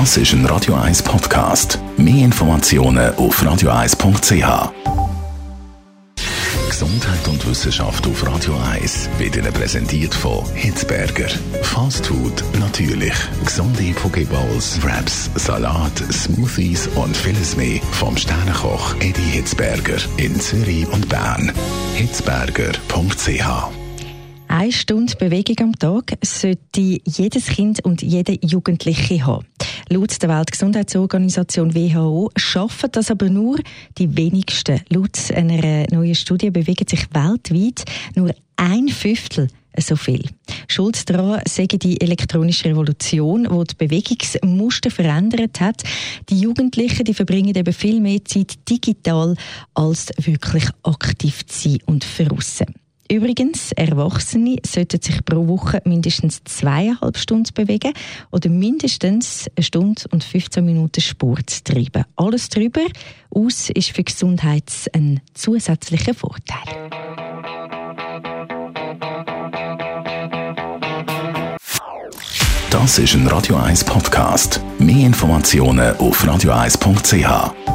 Das ist ein Radio 1 Podcast. Mehr Informationen auf radio1.ch. Gesundheit und Wissenschaft auf Radio 1 wird Ihnen präsentiert von Hitzberger. Fast Food natürlich. Gesunde Pokeballs, Wraps, Salat, Smoothies und vieles mehr vom Sternenkoch Eddie Hitzberger in Zürich und Bern. Hitzberger.ch eine Stunde Bewegung am Tag sollte jedes Kind und jede Jugendliche haben. Laut der Weltgesundheitsorganisation WHO schaffen das aber nur die wenigsten. Laut einer neuen Studie bewegen sich weltweit nur ein Fünftel so viel. Schuld daran sei die elektronische Revolution, die die Bewegungsmuster verändert hat. Die Jugendlichen die verbringen eben viel mehr Zeit digital, als wirklich aktiv zu sein und verrussen. Übrigens, Erwachsene sollten sich pro Woche mindestens zweieinhalb Stunden bewegen oder mindestens eine Stunde und 15 Minuten Sport treiben. Alles darüber aus ist für Gesundheit ein zusätzlicher Vorteil. Das ist ein Radio 1 Podcast. Mehr Informationen auf radio1.ch.